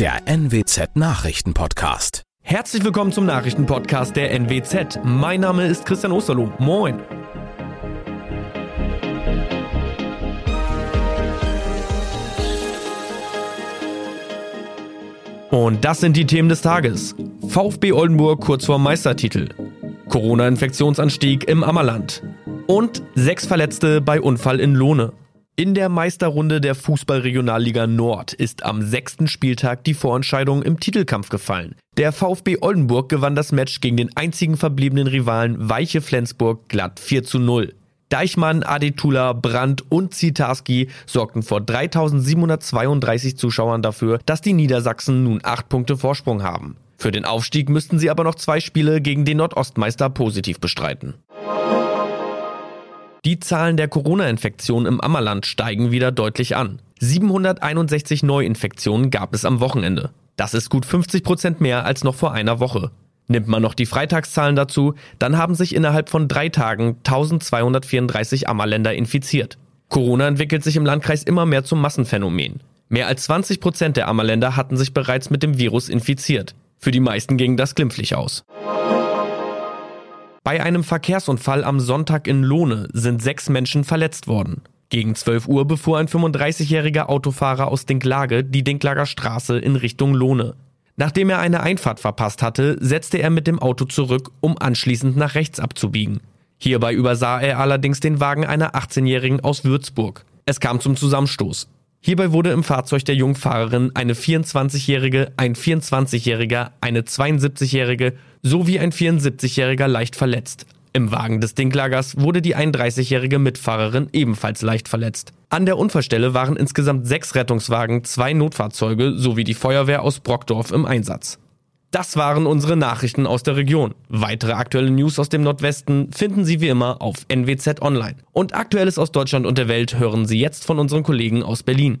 der NWZ Nachrichtenpodcast. Herzlich willkommen zum Nachrichtenpodcast der NWZ. Mein Name ist Christian Osterloh. Moin. Und das sind die Themen des Tages. VfB Oldenburg kurz vor Meistertitel. Corona-Infektionsanstieg im Ammerland. Und sechs Verletzte bei Unfall in Lohne. In der Meisterrunde der Fußballregionalliga Nord ist am sechsten Spieltag die Vorentscheidung im Titelkampf gefallen. Der VfB Oldenburg gewann das Match gegen den einzigen verbliebenen Rivalen Weiche Flensburg glatt 4 zu 0. Deichmann, Adetula, Brandt und Zitarski sorgten vor 3732 Zuschauern dafür, dass die Niedersachsen nun acht Punkte Vorsprung haben. Für den Aufstieg müssten sie aber noch zwei Spiele gegen den Nordostmeister positiv bestreiten. Die Zahlen der Corona-Infektionen im Ammerland steigen wieder deutlich an. 761 Neuinfektionen gab es am Wochenende. Das ist gut 50 Prozent mehr als noch vor einer Woche. Nimmt man noch die Freitagszahlen dazu, dann haben sich innerhalb von drei Tagen 1234 Ammerländer infiziert. Corona entwickelt sich im Landkreis immer mehr zum Massenphänomen. Mehr als 20 Prozent der Ammerländer hatten sich bereits mit dem Virus infiziert. Für die meisten ging das glimpflich aus. Bei einem Verkehrsunfall am Sonntag in Lohne sind sechs Menschen verletzt worden. Gegen 12 Uhr befuhr ein 35-jähriger Autofahrer aus Dinklage die Dinklager Straße in Richtung Lohne. Nachdem er eine Einfahrt verpasst hatte, setzte er mit dem Auto zurück, um anschließend nach rechts abzubiegen. Hierbei übersah er allerdings den Wagen einer 18-Jährigen aus Würzburg. Es kam zum Zusammenstoß. Hierbei wurde im Fahrzeug der Jungfahrerin eine 24-Jährige, ein 24-Jähriger, eine 72-Jährige sowie ein 74-Jähriger leicht verletzt. Im Wagen des Dinklagers wurde die 31-jährige Mitfahrerin ebenfalls leicht verletzt. An der Unfallstelle waren insgesamt sechs Rettungswagen, zwei Notfahrzeuge sowie die Feuerwehr aus Brockdorf im Einsatz. Das waren unsere Nachrichten aus der Region. Weitere aktuelle News aus dem Nordwesten finden Sie wie immer auf NWZ Online. Und Aktuelles aus Deutschland und der Welt hören Sie jetzt von unseren Kollegen aus Berlin.